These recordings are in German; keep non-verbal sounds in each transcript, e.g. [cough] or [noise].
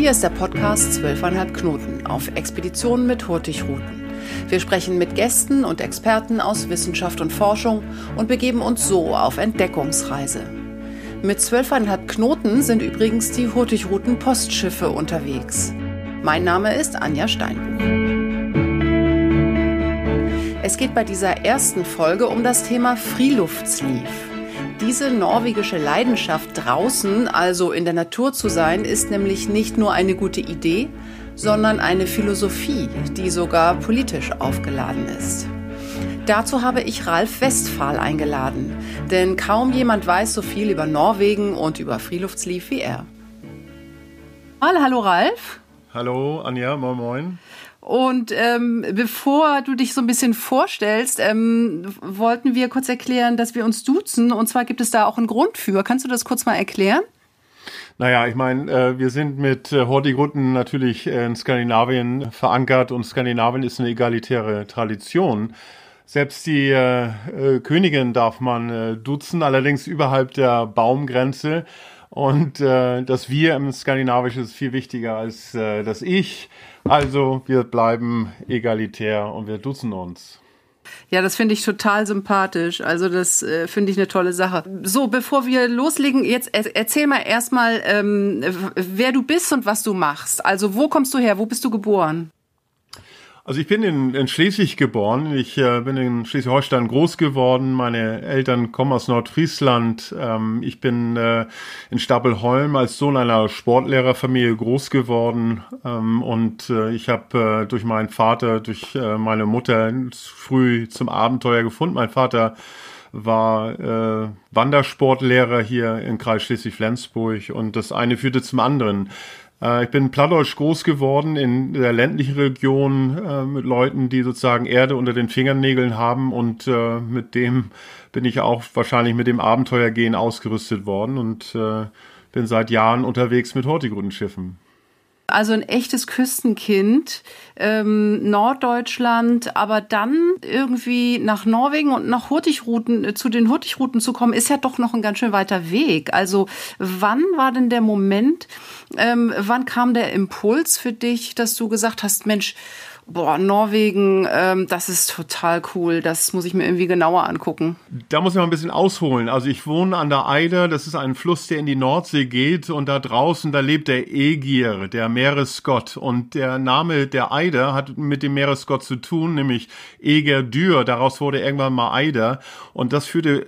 Hier ist der Podcast 12,5 Knoten auf Expeditionen mit Hurtigruten. Wir sprechen mit Gästen und Experten aus Wissenschaft und Forschung und begeben uns so auf Entdeckungsreise. Mit 12,5 Knoten sind übrigens die Hurtigruten Postschiffe unterwegs. Mein Name ist Anja Steinbuch. Es geht bei dieser ersten Folge um das Thema Freeluftsleave. Diese norwegische Leidenschaft draußen, also in der Natur zu sein, ist nämlich nicht nur eine gute Idee, sondern eine Philosophie, die sogar politisch aufgeladen ist. Dazu habe ich Ralf Westphal eingeladen, denn kaum jemand weiß so viel über Norwegen und über Freeluftsleave wie er. Hallo Ralf. Hallo Anja, moin moin. Und ähm, bevor du dich so ein bisschen vorstellst, ähm, wollten wir kurz erklären, dass wir uns duzen. Und zwar gibt es da auch einen Grund für. Kannst du das kurz mal erklären? Naja, ich meine, äh, wir sind mit äh, Hortigrutten natürlich in Skandinavien verankert und Skandinavien ist eine egalitäre Tradition. Selbst die äh, äh, Königin darf man äh, duzen, allerdings überhalb der Baumgrenze. Und äh, das Wir im Skandinavischen ist viel wichtiger als äh, das Ich. Also wir bleiben egalitär und wir duzen uns. Ja, das finde ich total sympathisch. Also das äh, finde ich eine tolle Sache. So, bevor wir loslegen, jetzt erzähl mal erstmal, ähm, wer du bist und was du machst. Also wo kommst du her? Wo bist du geboren? Also ich bin in, in Schleswig geboren. Ich äh, bin in Schleswig-Holstein groß geworden. Meine Eltern kommen aus Nordfriesland. Ähm, ich bin äh, in Stapelholm als Sohn einer Sportlehrerfamilie groß geworden. Ähm, und äh, ich habe äh, durch meinen Vater, durch äh, meine Mutter früh zum Abenteuer gefunden. Mein Vater war äh, Wandersportlehrer hier in Kreis Schleswig-Flensburg und das eine führte zum anderen. Äh, ich bin plattdeutsch groß geworden in der ländlichen Region äh, mit Leuten, die sozusagen Erde unter den Fingernägeln haben und äh, mit dem bin ich auch wahrscheinlich mit dem Abenteuergehen ausgerüstet worden und äh, bin seit Jahren unterwegs mit Hortigrundenschiffen. Also ein echtes Küstenkind, ähm, Norddeutschland, aber dann irgendwie nach Norwegen und nach Hurtigruten, äh, zu den Hurtigruten zu kommen, ist ja doch noch ein ganz schön weiter Weg. Also wann war denn der Moment, ähm, wann kam der Impuls für dich, dass du gesagt hast, Mensch, boah, Norwegen, ähm, das ist total cool. Das muss ich mir irgendwie genauer angucken. Da muss ich mal ein bisschen ausholen. Also ich wohne an der Eider, das ist ein Fluss, der in die Nordsee geht und da draußen, da lebt der Egir, der Meeresgott. Und der Name der Eider hat mit dem Meeresgott zu tun, nämlich Eger Dür. Daraus wurde irgendwann mal Eider. Und das führte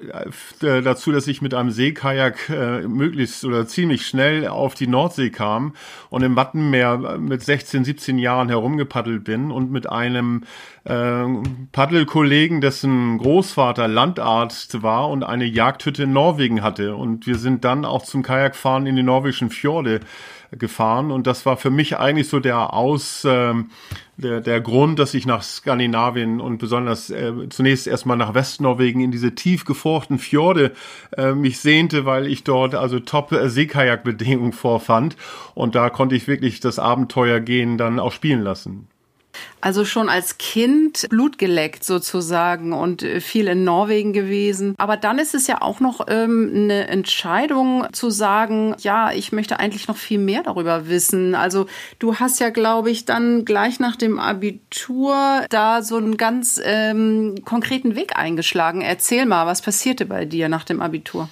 äh, dazu, dass ich mit einem Seekajak äh, möglichst oder ziemlich schnell auf die Nordsee kam und im Wattenmeer mit 16, 17 Jahren herumgepaddelt bin und mit einem äh, Paddelkollegen, dessen Großvater Landarzt war und eine Jagdhütte in Norwegen hatte. Und wir sind dann auch zum Kajakfahren in die norwegischen Fjorde gefahren und das war für mich eigentlich so der Aus äh, der, der Grund, dass ich nach Skandinavien und besonders äh, zunächst erstmal nach Westnorwegen in diese tief gefurchten Fjorde äh, mich sehnte, weil ich dort also top Seekajakbedingungen vorfand und da konnte ich wirklich das Abenteuer gehen dann auch spielen lassen. Also schon als Kind Blut geleckt sozusagen und äh, viel in Norwegen gewesen. Aber dann ist es ja auch noch ähm, eine Entscheidung zu sagen, ja, ich möchte eigentlich noch viel mehr darüber wissen. Also du hast ja, glaube ich, dann gleich nach dem Abitur da so einen ganz ähm, konkreten Weg eingeschlagen. Erzähl mal, was passierte bei dir nach dem Abitur?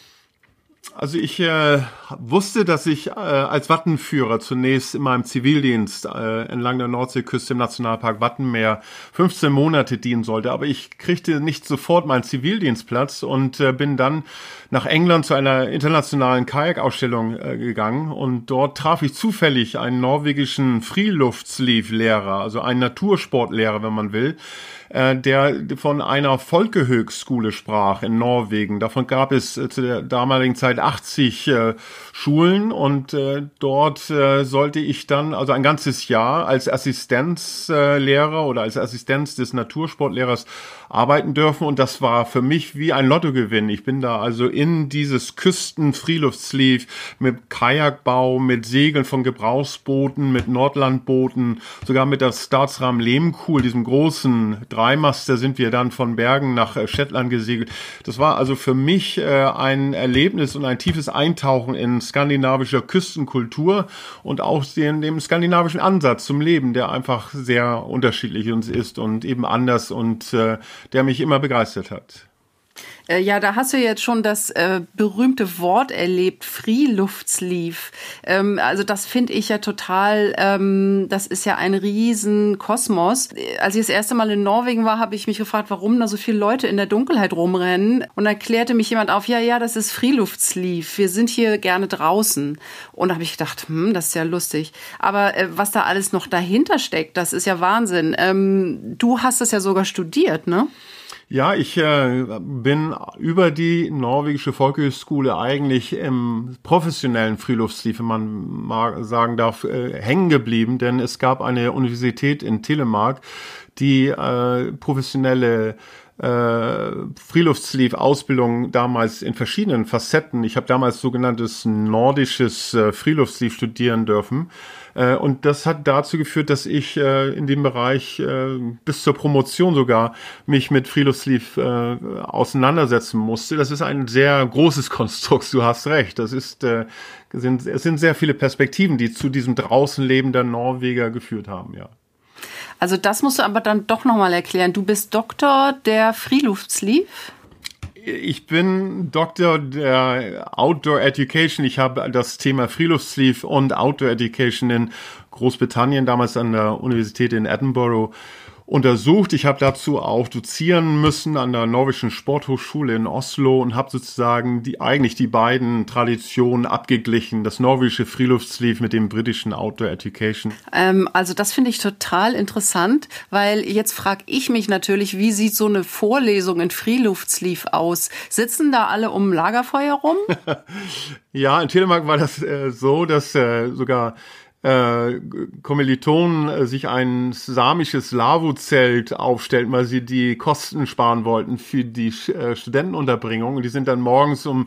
Also ich äh, wusste, dass ich äh, als Wattenführer zunächst in meinem Zivildienst äh, entlang der Nordseeküste im Nationalpark Wattenmeer 15 Monate dienen sollte, aber ich kriegte nicht sofort meinen Zivildienstplatz und äh, bin dann nach England zu einer internationalen Kajakausstellung äh, gegangen und dort traf ich zufällig einen norwegischen Freeluftsleave-Lehrer, also einen Natursportlehrer, wenn man will, äh, der von einer Volkehöchstschule sprach in Norwegen. Davon gab es äh, zu der damaligen Zeit 80 äh, Schulen und äh, dort äh, sollte ich dann also ein ganzes Jahr als Assistenzlehrer oder als Assistenz des Natursportlehrers arbeiten dürfen und das war für mich wie ein Lottogewinn. Ich bin da also in dieses Küsten-Freeluftsleave mit Kajakbau, mit Segeln von Gebrauchsbooten, mit Nordlandbooten, sogar mit der Staatsrahmen Lehmkuhl, diesem großen Dreimaster sind wir dann von Bergen nach äh, Shetland gesegelt. Das war also für mich äh, ein Erlebnis und ein tiefes Eintauchen in in skandinavischer Küstenkultur und auch den, dem skandinavischen Ansatz zum Leben, der einfach sehr unterschiedlich uns ist und eben anders und äh, der mich immer begeistert hat. Äh, ja, da hast du jetzt schon das äh, berühmte Wort erlebt, Freeluftsleaf. Ähm, also das finde ich ja total, ähm, das ist ja ein Riesenkosmos. Als ich das erste Mal in Norwegen war, habe ich mich gefragt, warum da so viele Leute in der Dunkelheit rumrennen. Und dann klärte mich jemand auf, ja, ja, das ist Freeluftsleaf. Wir sind hier gerne draußen. Und da habe ich gedacht, hm, das ist ja lustig. Aber äh, was da alles noch dahinter steckt, das ist ja Wahnsinn. Ähm, du hast das ja sogar studiert, ne? Ja, ich äh, bin über die norwegische Volkshochschule eigentlich im professionellen Friluftslief, wenn man mal sagen darf, äh, hängen geblieben, denn es gab eine Universität in Telemark, die äh, professionelle äh, Freeluftsleaf-Ausbildung damals in verschiedenen Facetten. Ich habe damals sogenanntes nordisches äh, Freeluftsleaf studieren dürfen. Äh, und das hat dazu geführt, dass ich äh, in dem Bereich äh, bis zur Promotion sogar mich mit Freeluftsleaf äh, auseinandersetzen musste. Das ist ein sehr großes [laughs] Konstrukt, du hast recht. Das ist, es sind sehr viele Perspektiven, die zu diesem draußen lebender Norweger geführt haben, ja. Also das musst du aber dann doch nochmal erklären. Du bist Doktor der Freeluftsleaf? Ich bin Doktor der Outdoor Education. Ich habe das Thema Freeluftsleaf und Outdoor Education in Großbritannien, damals an der Universität in Edinburgh, untersucht. Ich habe dazu auch dozieren müssen an der norwegischen Sporthochschule in Oslo und habe sozusagen die eigentlich die beiden Traditionen abgeglichen, das norwegische Freeluftsleaf mit dem britischen Outdoor Education. Ähm, also das finde ich total interessant, weil jetzt frage ich mich natürlich, wie sieht so eine Vorlesung in Freeluftsleaf aus? Sitzen da alle um Lagerfeuer rum? [laughs] ja, in Telemark war das äh, so, dass äh, sogar äh, Kommilitonen äh, sich ein samisches Lavu-Zelt aufstellten, weil sie die Kosten sparen wollten für die äh, Studentenunterbringung. Und die sind dann morgens um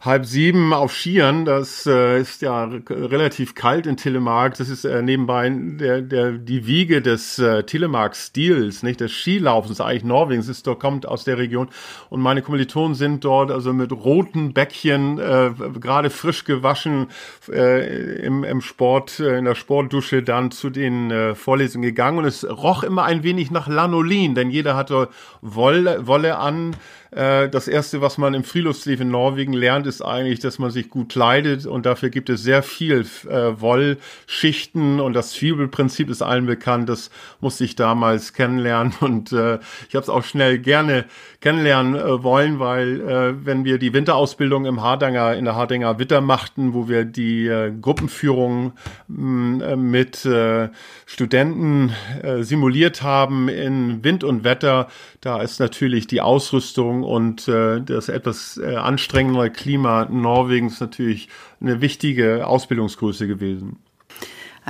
halb sieben auf Skiern. Das äh, ist ja relativ kalt in Telemark. Das ist äh, nebenbei der, der, die Wiege des äh, Telemark-Stils, nicht des Skilaufens, eigentlich Norwegens, ist dort, kommt aus der Region. Und meine Kommilitonen sind dort also mit roten Bäckchen, äh, gerade frisch gewaschen äh, im, im Sport, äh, in der Sportdusche dann zu den äh, Vorlesungen gegangen. Und es roch immer ein wenig nach Lanolin, denn jeder hatte Wolle, Wolle an, äh, das erste, was man im Friluftslief in Norwegen lernt, ist eigentlich, dass man sich gut kleidet und dafür gibt es sehr viel äh, Wollschichten und das Zwiebelprinzip ist allen bekannt. Das musste ich damals kennenlernen [laughs] und äh, ich habe es auch schnell gerne kennenlernen äh, wollen, weil äh, wenn wir die Winterausbildung im Hardanger in der Hardanger Witter machten, wo wir die äh, Gruppenführung mm, äh, mit äh, Studenten äh, simuliert haben in Wind und Wetter, da ist natürlich die Ausrüstung und äh, das etwas äh, anstrengendere Klima Norwegens natürlich eine wichtige Ausbildungsgröße gewesen.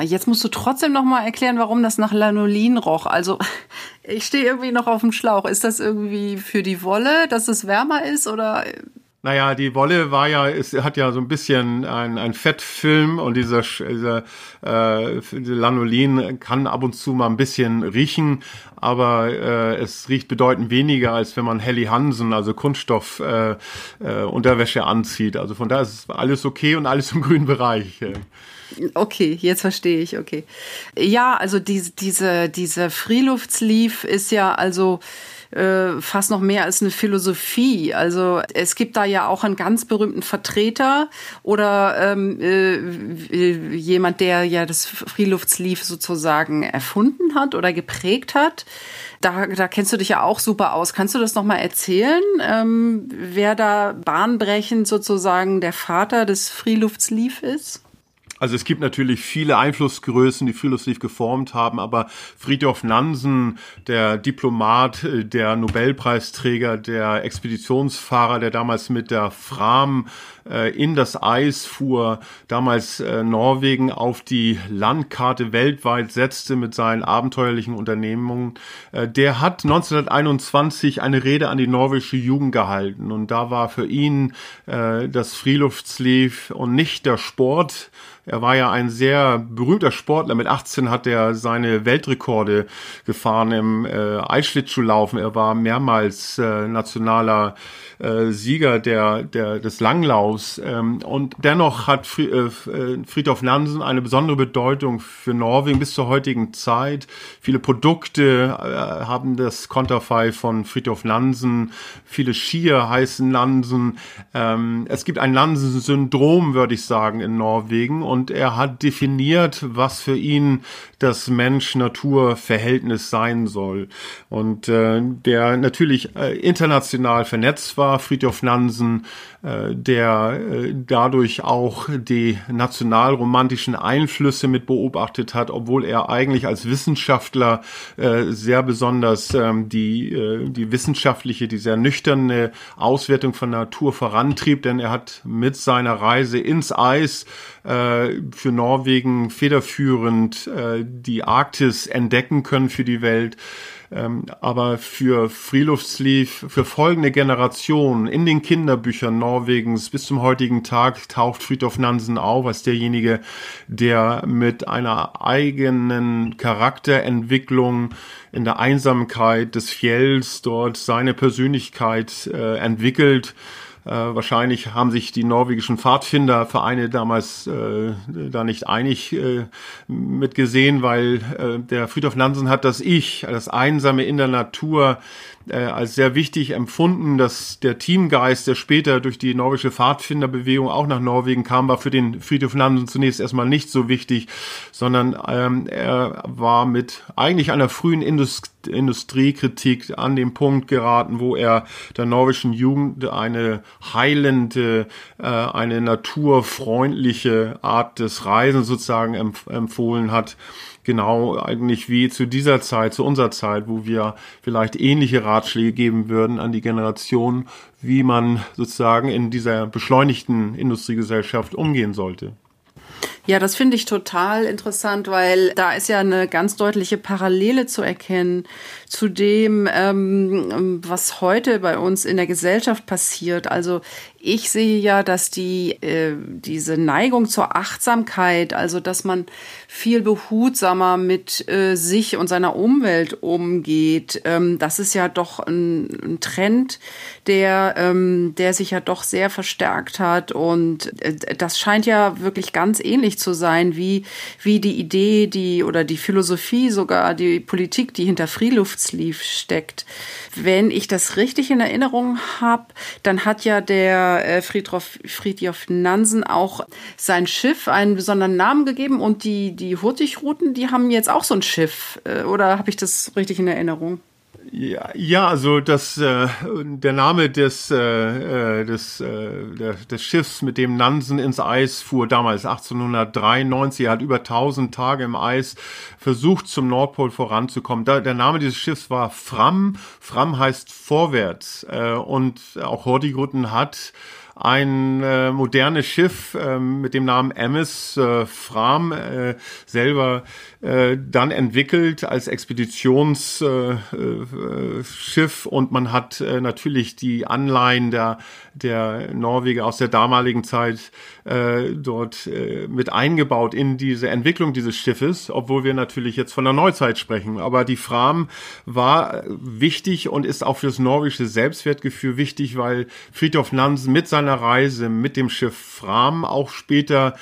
Jetzt musst du trotzdem noch mal erklären, warum das nach Lanolin roch. Also ich stehe irgendwie noch auf dem Schlauch. Ist das irgendwie für die Wolle, dass es wärmer ist oder naja, die Wolle war ja, es hat ja so ein bisschen ein, ein Fettfilm und dieser, dieser äh, Lanolin kann ab und zu mal ein bisschen riechen, aber äh, es riecht bedeutend weniger, als wenn man Helly Hansen, also Kunststoff äh, äh, Unterwäsche anzieht. Also von daher ist alles okay und alles im grünen Bereich. Okay, jetzt verstehe ich, okay. Ja, also diese, diese, diese Freeluftsleaf ist ja also äh, fast noch mehr als eine Philosophie. Also es gibt da ja auch einen ganz berühmten Vertreter oder ähm, äh, jemand, der ja das Freeluftsleaf sozusagen erfunden hat oder geprägt hat. Da, da kennst du dich ja auch super aus. Kannst du das nochmal erzählen, ähm, wer da bahnbrechend sozusagen der Vater des Freeluftsleaf ist? Also es gibt natürlich viele Einflussgrößen, die Friluftsliv geformt haben, aber Friedhof Nansen, der Diplomat, äh, der Nobelpreisträger, der Expeditionsfahrer, der damals mit der Fram äh, in das Eis fuhr, damals äh, Norwegen auf die Landkarte weltweit setzte mit seinen abenteuerlichen Unternehmungen, der hat 1921 eine Rede an die norwegische Jugend gehalten und da war für ihn das Friluftsliv und nicht der Sport Er war ja ein sehr berühmter Sportler. Mit 18 hat er seine Weltrekorde gefahren im äh, Eisschlittschuhlaufen. Er war mehrmals äh, nationaler äh, Sieger der, der, des Langlaufs. Ähm, und dennoch hat äh, äh, Friedhof Nansen eine besondere Bedeutung für Norwegen bis zur heutigen Zeit. Viele Produkte äh, haben das Konterfei von Friedhof Nansen. Viele Skier heißen Nansen. Ähm, es gibt ein Nansen-Syndrom, würde ich sagen, in Norwegen. Und er hat definiert, was für ihn das Mensch-Natur-Verhältnis sein soll. Und der natürlich international vernetzt war, Friedhof Nansen, der äh, dadurch auch die nationalromantischen Einflüsse mit beobachtet hat, obwohl er eigentlich als Wissenschaftler äh, sehr besonders ähm, die, äh, die wissenschaftliche, die sehr nüchterne Auswertung von Natur vorantrieb, denn er hat mit seiner Reise ins Eis äh, für Norwegen federführend äh, die Arktis entdecken können für die Welt. Ähm, aber für Freeluftsleaf, für folgende Generationen in den Kinderbüchern Norwegens bis zum heutigen Tag taucht Friedhof Nansen auf als derjenige, der mit einer eigenen Charakterentwicklung in der Einsamkeit des Fjells dort seine Persönlichkeit äh, entwickelt äh, wahrscheinlich haben sich die norwegischen Pfadfindervereine damals äh, da nicht einig äh, mitgesehen, weil äh, der Friedhof Nansen hat das Ich, das Einsame in der Natur äh, als sehr wichtig empfunden, dass der Teamgeist, der später durch die norwegische Pfadfinderbewegung auch nach Norwegen kam, war für den Friedhof Nansen zunächst erstmal nicht so wichtig, sondern ähm, er war mit eigentlich einer frühen Indust Industriekritik an den Punkt geraten, wo er der norwegischen Jugend eine heilende, äh, eine naturfreundliche Art des Reisens sozusagen empf empfohlen hat genau eigentlich wie zu dieser Zeit, zu unserer Zeit, wo wir vielleicht ähnliche Ratschläge geben würden an die Generation, wie man sozusagen in dieser beschleunigten Industriegesellschaft umgehen sollte. Ja, das finde ich total interessant, weil da ist ja eine ganz deutliche Parallele zu erkennen zu dem, ähm, was heute bei uns in der Gesellschaft passiert. Also ich sehe ja, dass die äh, diese Neigung zur Achtsamkeit, also dass man viel behutsamer mit äh, sich und seiner Umwelt umgeht, ähm, das ist ja doch ein, ein Trend, der ähm, der sich ja doch sehr verstärkt hat und äh, das scheint ja wirklich ganz ähnlich zu sein wie wie die Idee, die oder die Philosophie sogar die Politik, die hinter Freeluftsleaf steckt. Wenn ich das richtig in Erinnerung habe, dann hat ja der äh, Friedhof, Friedhof Nansen auch sein Schiff einen besonderen Namen gegeben und die, die Hurtigruten, die haben jetzt auch so ein Schiff. Äh, oder habe ich das richtig in Erinnerung? Ja, ja, also das äh, der Name des äh, äh, des äh, des Schiffs, mit dem Nansen ins Eis fuhr damals 1893, er hat über 1000 Tage im Eis versucht zum Nordpol voranzukommen. Da, der Name dieses Schiffs war Fram. Fram heißt vorwärts äh, und auch Hurtigruten hat ein äh, modernes Schiff äh, mit dem Namen Emmis äh, Fram äh, selber äh, dann entwickelt als Expeditionsschiff äh, äh, und man hat äh, natürlich die Anleihen der, der Norweger aus der damaligen Zeit äh, dort äh, mit eingebaut in diese Entwicklung dieses Schiffes, obwohl wir natürlich jetzt von der Neuzeit sprechen. Aber die Fram war wichtig und ist auch fürs norwegische Selbstwertgefühl wichtig, weil Friedhof Nansen mit seiner Reise mit dem Schiff Fram auch später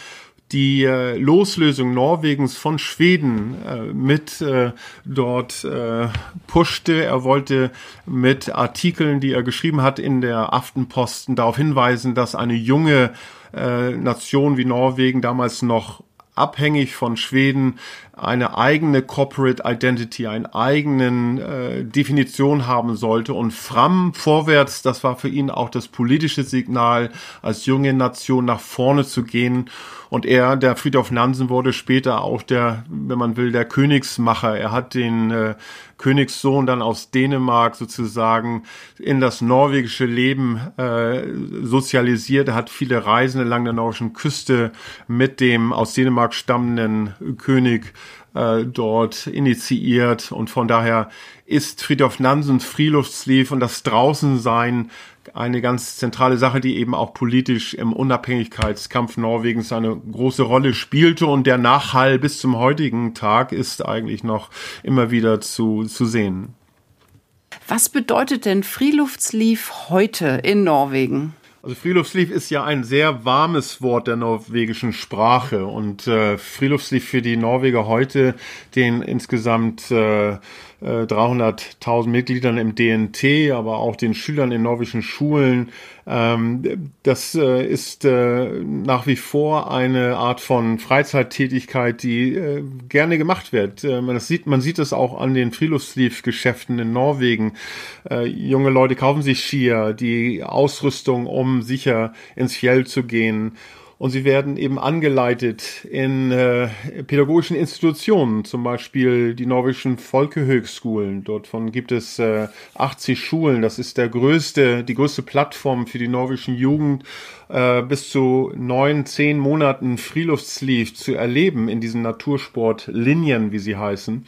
die äh, Loslösung Norwegens von Schweden äh, mit äh, dort äh, pushte. Er wollte mit Artikeln, die er geschrieben hat in der Aftenposten, darauf hinweisen, dass eine junge äh, Nation wie Norwegen damals noch abhängig von Schweden eine eigene Corporate Identity, eine eigenen äh, Definition haben sollte. Und Fram vorwärts, das war für ihn auch das politische Signal, als junge Nation nach vorne zu gehen. Und er, der Friedhof Nansen, wurde später auch der, wenn man will, der Königsmacher. Er hat den äh, Königssohn dann aus Dänemark sozusagen in das norwegische Leben äh, sozialisiert. Er hat viele Reisen entlang der norwegischen Küste mit dem aus Dänemark stammenden König äh, dort initiiert und von daher ist Friedhof Nansens Freeluftslief und das Draußensein eine ganz zentrale Sache, die eben auch politisch im Unabhängigkeitskampf Norwegens eine große Rolle spielte und der Nachhall bis zum heutigen Tag ist eigentlich noch immer wieder zu, zu sehen. Was bedeutet denn Friluftsliv heute in Norwegen? Also Friluftsliv ist ja ein sehr warmes Wort der norwegischen Sprache. Und äh, Friluftsliv für die Norweger heute, den insgesamt äh, 300.000 äh, Mitgliedern im DNT, aber auch den Schülern in norwegischen Schulen. Ähm, das äh, ist äh, nach wie vor eine Art von Freizeittätigkeit, die gerne gemacht wird. Man sieht, man sieht es auch an den Friluftsliv-Geschäften in Norwegen. Junge Leute kaufen sich Skier, die Ausrüstung, um sicher ins Fjell zu gehen und sie werden eben angeleitet in äh, pädagogischen Institutionen, zum Beispiel die norwegischen Folkehöchschulen. Dort gibt es äh, 80 Schulen. Das ist der größte, die größte Plattform für die norwegischen Jugend, äh, bis zu neun, zehn Monaten Friluftsliv zu erleben in diesen Natursportlinien, wie sie heißen.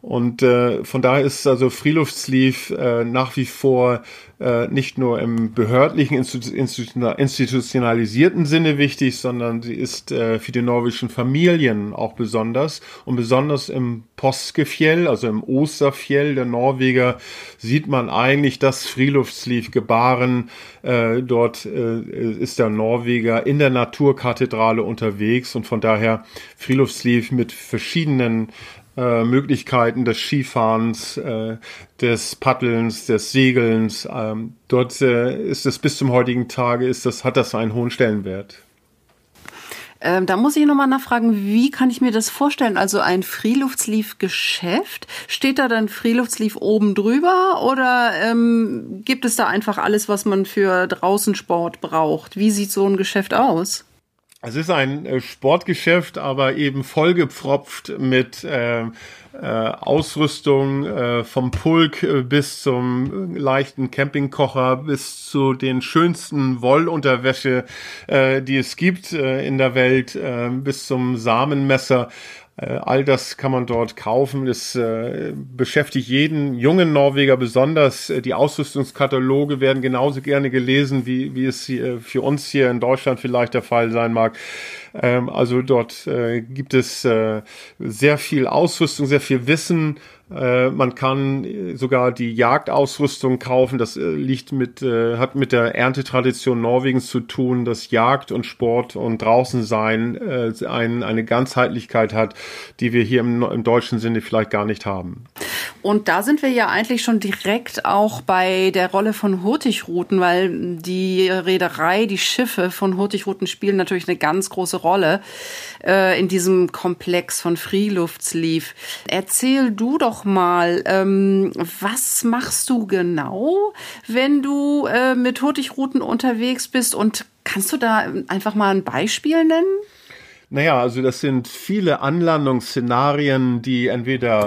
Und äh, von daher ist also Friluftsliv äh, nach wie vor äh, nicht nur im behördlichen, institutionalisierten Sinne wichtig, sondern sie ist äh, für die norwegischen Familien auch besonders. Und besonders im Påskefjell, also im Osterfjell der Norweger, sieht man eigentlich das Friluftsliv gebaren. Äh, dort äh, ist der Norweger in der Naturkathedrale unterwegs und von daher Friluftsliv mit verschiedenen äh, Möglichkeiten des Skifahrens, äh, des Paddelns, des Segelns. Ähm, dort äh, ist es bis zum heutigen Tage, ist das, hat das einen hohen Stellenwert. Ähm, da muss ich nochmal nachfragen, wie kann ich mir das vorstellen? Also ein Freeluftsleaf-Geschäft, steht da dann Freeluftsleaf oben drüber oder ähm, gibt es da einfach alles, was man für Draußensport braucht? Wie sieht so ein Geschäft aus? Es ist ein äh, Sportgeschäft, aber eben vollgepfropft mit äh, äh, Ausrüstung äh, vom Pulk äh, bis zum leichten Campingkocher bis zu den schönsten Wollunterwäsche, äh, die es gibt äh, in der Welt, äh, bis zum Samenmesser. Äh, all das kann man dort kaufen. Das äh, beschäftigt jeden jungen Norweger besonders. Äh, die Ausrüstungskataloge werden genauso gerne gelesen, wie, wie es hier, für uns hier in Deutschland vielleicht der Fall sein mag. Ähm, also dort äh, gibt es äh, sehr viel Ausrüstung, sehr viel Wissen. Äh, man kann sogar die Jagdausrüstung kaufen. Das äh, liegt mit, äh, hat mit der Erntetradition Norwegens zu tun, dass Jagd und Sport und draußen sein äh, ein, eine Ganzheitlichkeit hat, die wir hier im, im deutschen Sinne vielleicht gar nicht haben. Und da sind wir ja eigentlich schon direkt auch bei der Rolle von Hurtigruten, weil die Reederei, die Schiffe von Hurtigruten spielen natürlich eine ganz große Rolle äh, in diesem Komplex von Freeluftsleaf. Erzähl du doch mal, ähm, was machst du genau, wenn du äh, mit Hurtigruten unterwegs bist und kannst du da einfach mal ein Beispiel nennen? Naja, also das sind viele Anlandungsszenarien, die entweder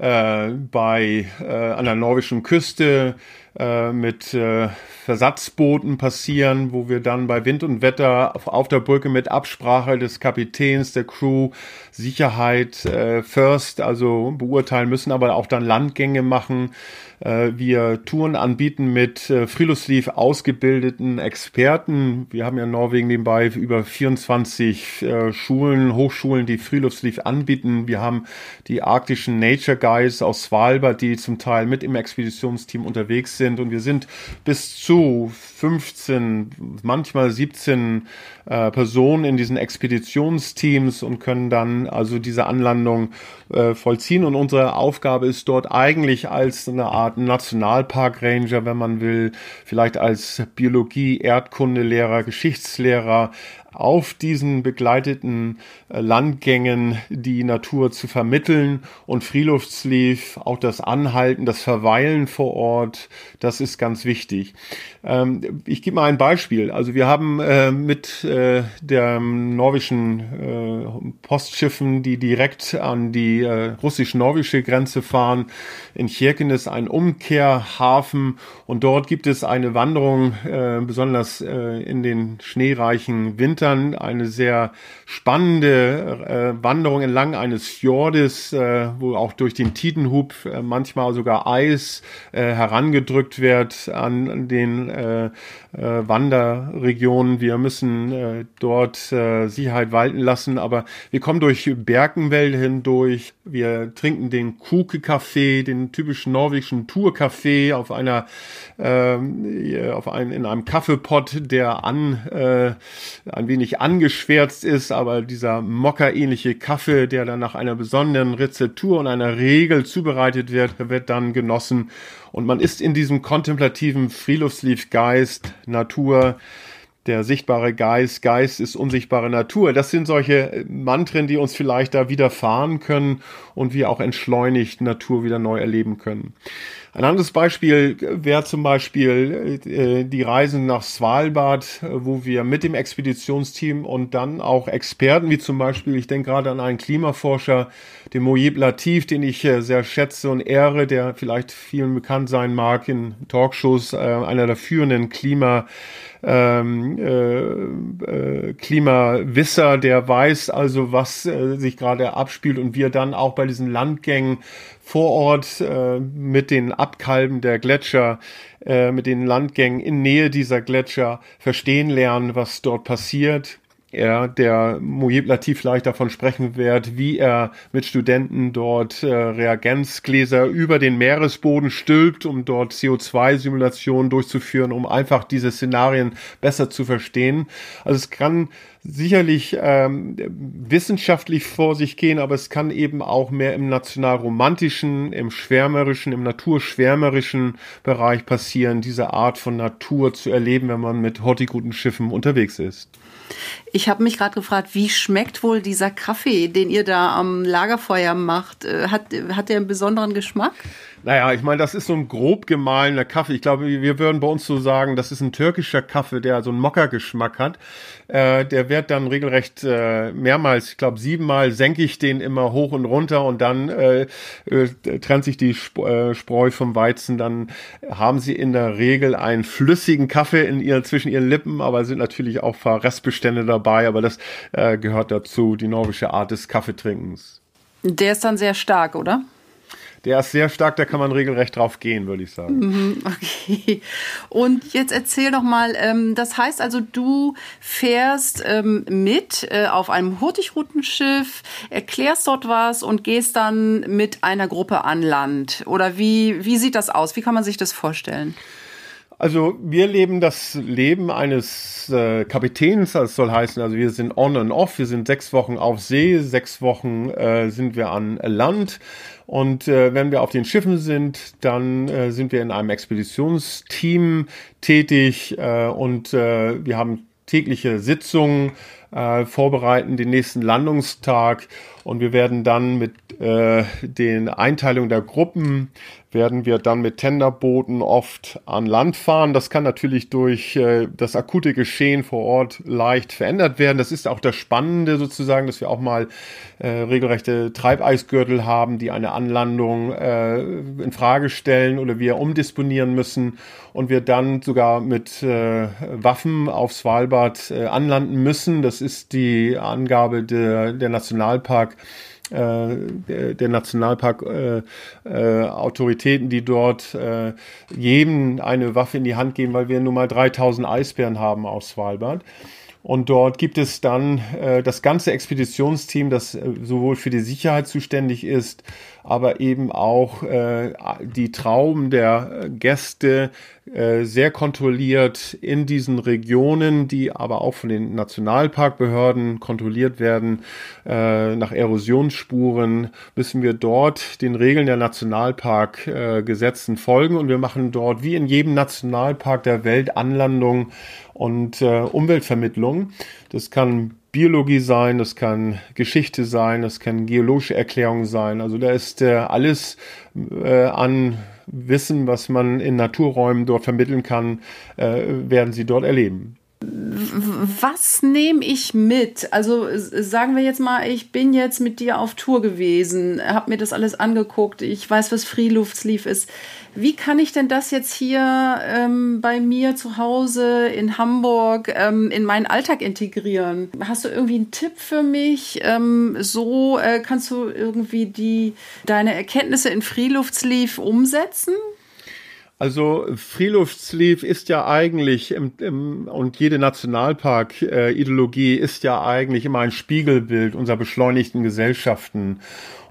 äh, bei äh, an der norwegischen Küste äh, mit äh, Versatzbooten passieren, wo wir dann bei Wind und Wetter auf, auf der Brücke mit Absprache des Kapitäns, der Crew, Sicherheit äh, first, also beurteilen müssen, aber auch dann Landgänge machen. Äh, wir Touren anbieten mit äh, Friluftsliv ausgebildeten Experten. Wir haben ja in Norwegen nebenbei über 24 äh, Schulen, Hochschulen, die Friluftsliv anbieten. Wir haben die arktischen Nature Guides aus Svalbard, die zum Teil mit im Expeditionsteam unterwegs sind. Und wir sind bis zu 15, manchmal 17 äh, Personen in diesen Expeditionsteams und können dann also diese Anlandung äh, vollziehen. Und unsere Aufgabe ist dort eigentlich als eine Art Nationalpark-Ranger, wenn man will, vielleicht als Biologie, Erdkundelehrer, Geschichtslehrer, auf diesen begleiteten äh, Landgängen die Natur zu vermitteln und Freeluftsleaf, auch das Anhalten, das Verweilen vor Ort, das ist ganz wichtig. Ähm, ich gebe mal ein Beispiel. Also wir haben äh, mit äh, der norwegischen Postschiffen, die direkt an die russisch-norwegische Grenze fahren, in Kirkenes einen Umkehrhafen und dort gibt es eine Wanderung, besonders in den schneereichen Wintern, eine sehr spannende äh, Wanderung entlang eines Fjordes, äh, wo auch durch den Tidenhub äh, manchmal sogar Eis äh, herangedrückt wird an den äh, äh, Wanderregionen. Wir müssen dort Sicherheit walten lassen, aber wir kommen durch Bergenwälder hindurch. Wir trinken den Kuke-Kaffee, den typischen norwegischen Tour-Kaffee auf einer äh, auf ein, in einem Kaffeepott, der an ein wenig angeschwärzt ist, aber dieser Mokka-ähnliche Kaffee, der dann nach einer besonderen Rezeptur und einer Regel zubereitet wird, wird dann genossen und man ist in diesem kontemplativen Freeluftslief-Geist, Natur, der sichtbare Geist, Geist ist unsichtbare Natur. Das sind solche Mantren, die uns vielleicht da widerfahren können und wir auch entschleunigt Natur wieder neu erleben können. Ein anderes Beispiel wäre zum Beispiel äh, die Reisen nach Svalbard, wo wir mit dem Expeditionsteam und dann auch Experten, wie zum Beispiel, ich denke gerade an einen Klimaforscher, den Mojib Latif, den ich äh, sehr schätze und ehre, der vielleicht vielen bekannt sein mag in Talkshows, äh, einer der führenden Klima ähm, äh, äh, Klimawisser, der weiß also, was äh, sich gerade abspielt und wir dann auch bei diesen Landgängen vor Ort äh, mit den Abkalben der Gletscher, äh, mit den Landgängen in Nähe dieser Gletscher verstehen lernen, was dort passiert er, der Mujib Latif vielleicht davon sprechen wird, wie er mit Studenten dort äh, Reagenzgläser über den Meeresboden stülpt, um dort CO2-Simulationen durchzuführen, um einfach diese Szenarien besser zu verstehen. Also es kann sicherlich ähm, wissenschaftlich vor sich gehen, aber es kann eben auch mehr im nationalromantischen, im schwärmerischen, im naturschwärmerischen Bereich passieren, diese Art von Natur zu erleben, wenn man mit Hortigutenschiffen unterwegs ist. Ich habe mich gerade gefragt, wie schmeckt wohl dieser Kaffee, den ihr da am Lagerfeuer macht? Äh, hat, hat der einen besonderen Geschmack? Naja, ich meine, das ist so ein grob gemahlener Kaffee. Ich glaube, wir würden bei uns so sagen, das ist ein türkischer Kaffee, der so einen Mokka-Geschmack hat. Äh, der wird dann regelrecht äh, mehrmals, ich glaube siebenmal senke ich den immer hoch und runter und dann äh, äh, trennt sich die Sp äh, Spreu vom Weizen. Dann haben sie in der Regel einen flüssigen Kaffee in ihr, zwischen ihren Lippen, aber sind natürlich auch ein paar Restbestände dabei. Aber das äh, gehört dazu, die norwegische Art des Kaffeetrinkens. Der ist dann sehr stark, oder? Der ist sehr stark, da kann man regelrecht drauf gehen, würde ich sagen. Mhm, okay. Und jetzt erzähl doch mal, ähm, das heißt also, du fährst ähm, mit äh, auf einem Hurtigrutenschiff, erklärst dort was und gehst dann mit einer Gruppe an Land. Oder wie, wie sieht das aus? Wie kann man sich das vorstellen? Also wir leben das Leben eines äh, Kapitäns, das soll heißen, also wir sind on and off, wir sind sechs Wochen auf See, sechs Wochen äh, sind wir an Land. Und äh, wenn wir auf den Schiffen sind, dann äh, sind wir in einem Expeditionsteam tätig äh, und äh, wir haben tägliche Sitzungen, äh, vorbereiten den nächsten Landungstag und wir werden dann mit äh, den Einteilungen der Gruppen werden wir dann mit Tenderbooten oft an Land fahren. Das kann natürlich durch äh, das akute Geschehen vor Ort leicht verändert werden. Das ist auch das Spannende sozusagen, dass wir auch mal äh, regelrechte Treibeisgürtel haben, die eine Anlandung äh, in Frage stellen oder wir umdisponieren müssen und wir dann sogar mit äh, Waffen auf Svalbard äh, anlanden müssen. Das ist die Angabe der, der Nationalpark äh, der, der Nationalpark äh, äh, die dort äh, jedem eine Waffe in die Hand geben, weil wir nun mal 3000 Eisbären haben auf Svalbard. Und dort gibt es dann äh, das ganze Expeditionsteam, das äh, sowohl für die Sicherheit zuständig ist, aber eben auch äh, die Trauben der Gäste äh, sehr kontrolliert in diesen Regionen, die aber auch von den Nationalparkbehörden kontrolliert werden. Äh, nach Erosionsspuren müssen wir dort den Regeln der Nationalparkgesetzen äh, folgen und wir machen dort wie in jedem Nationalpark der Welt Anlandung und äh, Umweltvermittlung. Das kann Biologie sein, das kann Geschichte sein, das kann geologische Erklärung sein. Also da ist äh, alles äh, an Wissen, was man in Naturräumen dort vermitteln kann, äh, werden sie dort erleben. Was nehme ich mit? Also sagen wir jetzt mal, ich bin jetzt mit dir auf Tour gewesen, habe mir das alles angeguckt, ich weiß, was Freeluftsleaf ist. Wie kann ich denn das jetzt hier ähm, bei mir zu Hause in Hamburg ähm, in meinen Alltag integrieren? Hast du irgendwie einen Tipp für mich? Ähm, so äh, kannst du irgendwie die deine Erkenntnisse in Freeluftsleaf umsetzen? Also Freeluftsleaf ist ja eigentlich im, im, und jede Nationalpark-Ideologie äh, ist ja eigentlich immer ein Spiegelbild unserer beschleunigten Gesellschaften.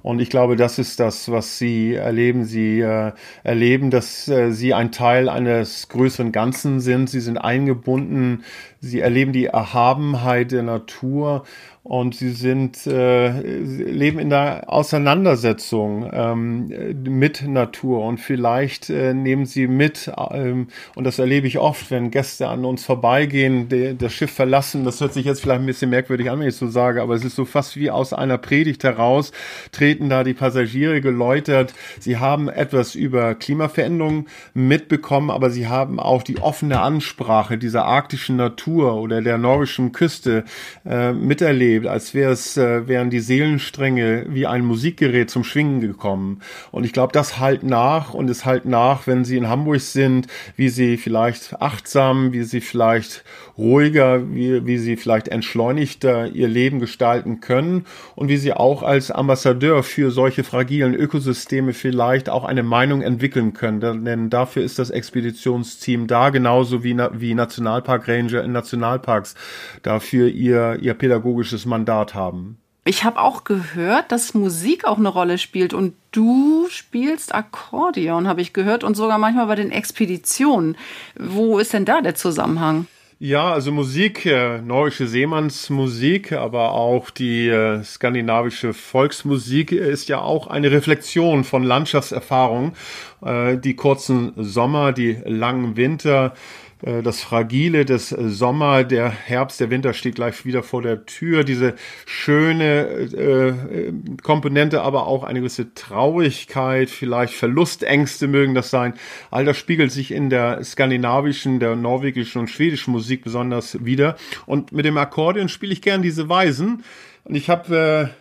Und ich glaube, das ist das, was Sie erleben. Sie äh, erleben, dass äh, Sie ein Teil eines größeren Ganzen sind. Sie sind eingebunden. Sie erleben die Erhabenheit der Natur und sie sind äh, leben in der Auseinandersetzung ähm, mit Natur und vielleicht äh, nehmen sie mit ähm, und das erlebe ich oft, wenn Gäste an uns vorbeigehen, de, das Schiff verlassen. Das hört sich jetzt vielleicht ein bisschen merkwürdig an, wenn ich so sage, aber es ist so fast wie aus einer Predigt heraus treten da die Passagiere geläutert. Sie haben etwas über Klimaveränderungen mitbekommen, aber sie haben auch die offene Ansprache dieser arktischen Natur oder der norwegischen Küste äh, miterlebt erlebt, als wäre es, äh, wären die Seelenstränge wie ein Musikgerät zum Schwingen gekommen. Und ich glaube, das halt nach und es halt nach, wenn sie in Hamburg sind, wie sie vielleicht achtsam, wie sie vielleicht ruhiger, wie, wie sie vielleicht entschleunigter ihr Leben gestalten können und wie sie auch als Ambassadeur für solche fragilen Ökosysteme vielleicht auch eine Meinung entwickeln können. Denn dafür ist das Expeditionsteam da, genauso wie, wie Nationalpark Ranger in Nationalparks dafür ihr, ihr pädagogisches Mandat haben. Ich habe auch gehört, dass Musik auch eine Rolle spielt und du spielst Akkordeon, habe ich gehört, und sogar manchmal bei den Expeditionen. Wo ist denn da der Zusammenhang? Ja, also Musik, äh, norwegische Seemannsmusik, aber auch die äh, skandinavische Volksmusik ist ja auch eine Reflexion von Landschaftserfahrung. Äh, die kurzen Sommer, die langen Winter, das Fragile des Sommer, der Herbst, der Winter steht gleich wieder vor der Tür. Diese schöne äh, Komponente, aber auch eine gewisse Traurigkeit, vielleicht Verlustängste mögen das sein. All das spiegelt sich in der skandinavischen, der norwegischen und schwedischen Musik besonders wieder. Und mit dem Akkordeon spiele ich gern diese Weisen. Und ich habe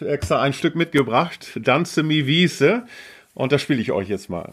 äh, extra ein Stück mitgebracht, Danze mi Wiese. Und das spiele ich euch jetzt mal.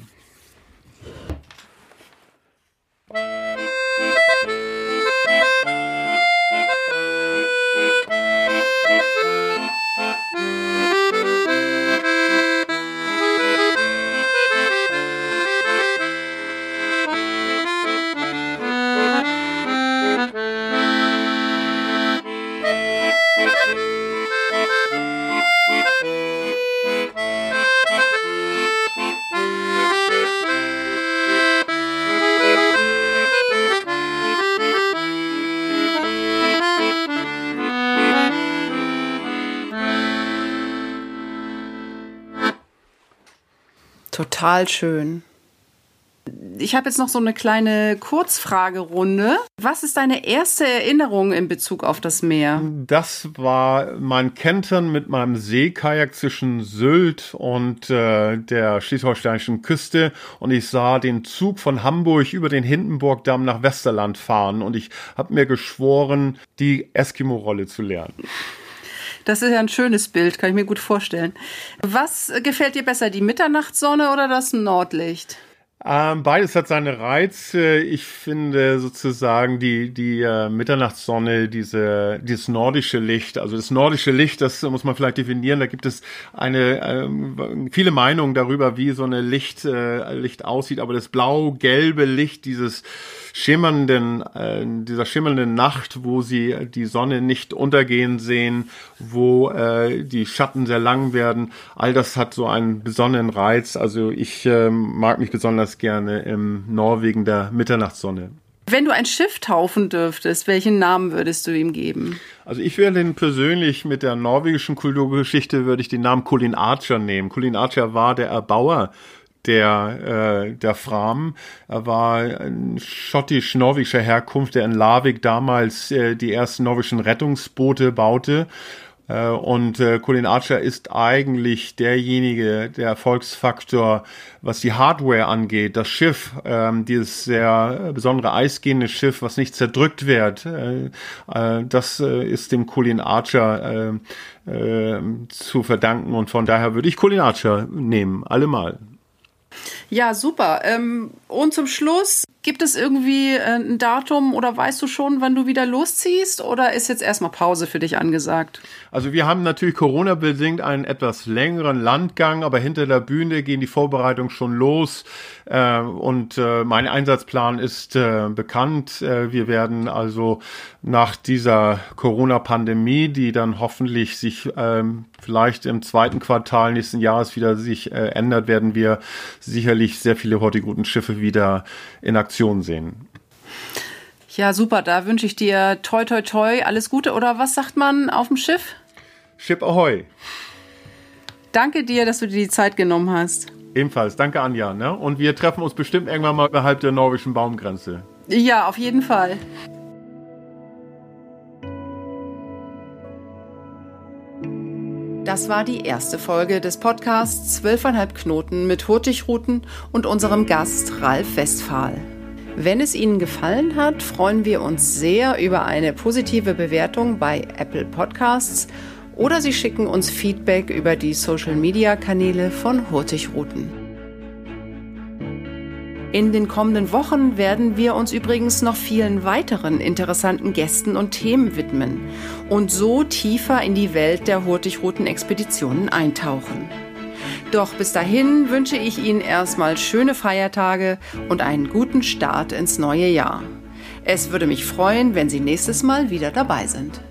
Total schön. Ich habe jetzt noch so eine kleine Kurzfragerunde. Was ist deine erste Erinnerung in Bezug auf das Meer? Das war mein Kentern mit meinem Seekajak zwischen Sylt und äh, der schleswig-holsteinischen Küste und ich sah den Zug von Hamburg über den Hindenburgdamm nach Westerland fahren und ich habe mir geschworen, die Eskimo-Rolle zu lernen. Das ist ja ein schönes Bild, kann ich mir gut vorstellen. Was gefällt dir besser, die Mitternachtssonne oder das Nordlicht? Ähm, beides hat seine Reize. Ich finde sozusagen die, die äh, Mitternachtssonne, diese, dieses nordische Licht, also das nordische Licht, das muss man vielleicht definieren. Da gibt es eine, äh, viele Meinungen darüber, wie so eine Licht, äh, Licht aussieht. Aber das blau-gelbe Licht, dieses schimmernden, äh, dieser schimmernden Nacht, wo sie die Sonne nicht untergehen sehen, wo äh, die Schatten sehr lang werden, all das hat so einen besonderen Reiz. Also ich äh, mag mich besonders gerne im Norwegen der Mitternachtssonne. Wenn du ein Schiff taufen dürftest, welchen Namen würdest du ihm geben? Also ich würde ihn persönlich mit der norwegischen Kulturgeschichte würde ich den Namen Colin Archer nehmen. Colin Archer war der Erbauer der, äh, der Fram. Er war ein schottisch-norwegischer Herkunft, der in Larvik damals äh, die ersten norwegischen Rettungsboote baute. Äh, und äh, Colin Archer ist eigentlich derjenige, der Erfolgsfaktor, was die Hardware angeht. Das Schiff, ähm, dieses sehr besondere eisgehende Schiff, was nicht zerdrückt wird, äh, äh, das äh, ist dem Colin Archer äh, äh, zu verdanken. Und von daher würde ich Colin Archer nehmen, allemal. Ja, super. Ähm, und zum Schluss, gibt es irgendwie äh, ein Datum oder weißt du schon, wann du wieder losziehst oder ist jetzt erstmal Pause für dich angesagt? Also wir haben natürlich Corona-bedingt einen etwas längeren Landgang, aber hinter der Bühne gehen die Vorbereitungen schon los äh, und äh, mein Einsatzplan ist bekannt. Wir werden also nach dieser Corona-Pandemie, die dann hoffentlich sich ähm, vielleicht im zweiten Quartal nächsten Jahres wieder sich ändert, werden wir sicherlich sehr viele Hortiguten-Schiffe wieder in Aktion sehen. Ja, super. Da wünsche ich dir toi, toi, toi, alles Gute. Oder was sagt man auf dem Schiff? Ship Ahoy. Danke dir, dass du dir die Zeit genommen hast. Ebenfalls, danke Anja. Ne? Und wir treffen uns bestimmt irgendwann mal überhalb der norwegischen Baumgrenze. Ja, auf jeden Fall. Das war die erste Folge des Podcasts Zwölfeinhalb Knoten mit Hurtigruten und unserem Gast Ralf Westphal. Wenn es Ihnen gefallen hat, freuen wir uns sehr über eine positive Bewertung bei Apple Podcasts oder Sie schicken uns Feedback über die Social-Media-Kanäle von Hurtigruten. In den kommenden Wochen werden wir uns übrigens noch vielen weiteren interessanten Gästen und Themen widmen und so tiefer in die Welt der Hurtigruten-Expeditionen eintauchen. Doch bis dahin wünsche ich Ihnen erstmal schöne Feiertage und einen guten Start ins neue Jahr. Es würde mich freuen, wenn Sie nächstes Mal wieder dabei sind.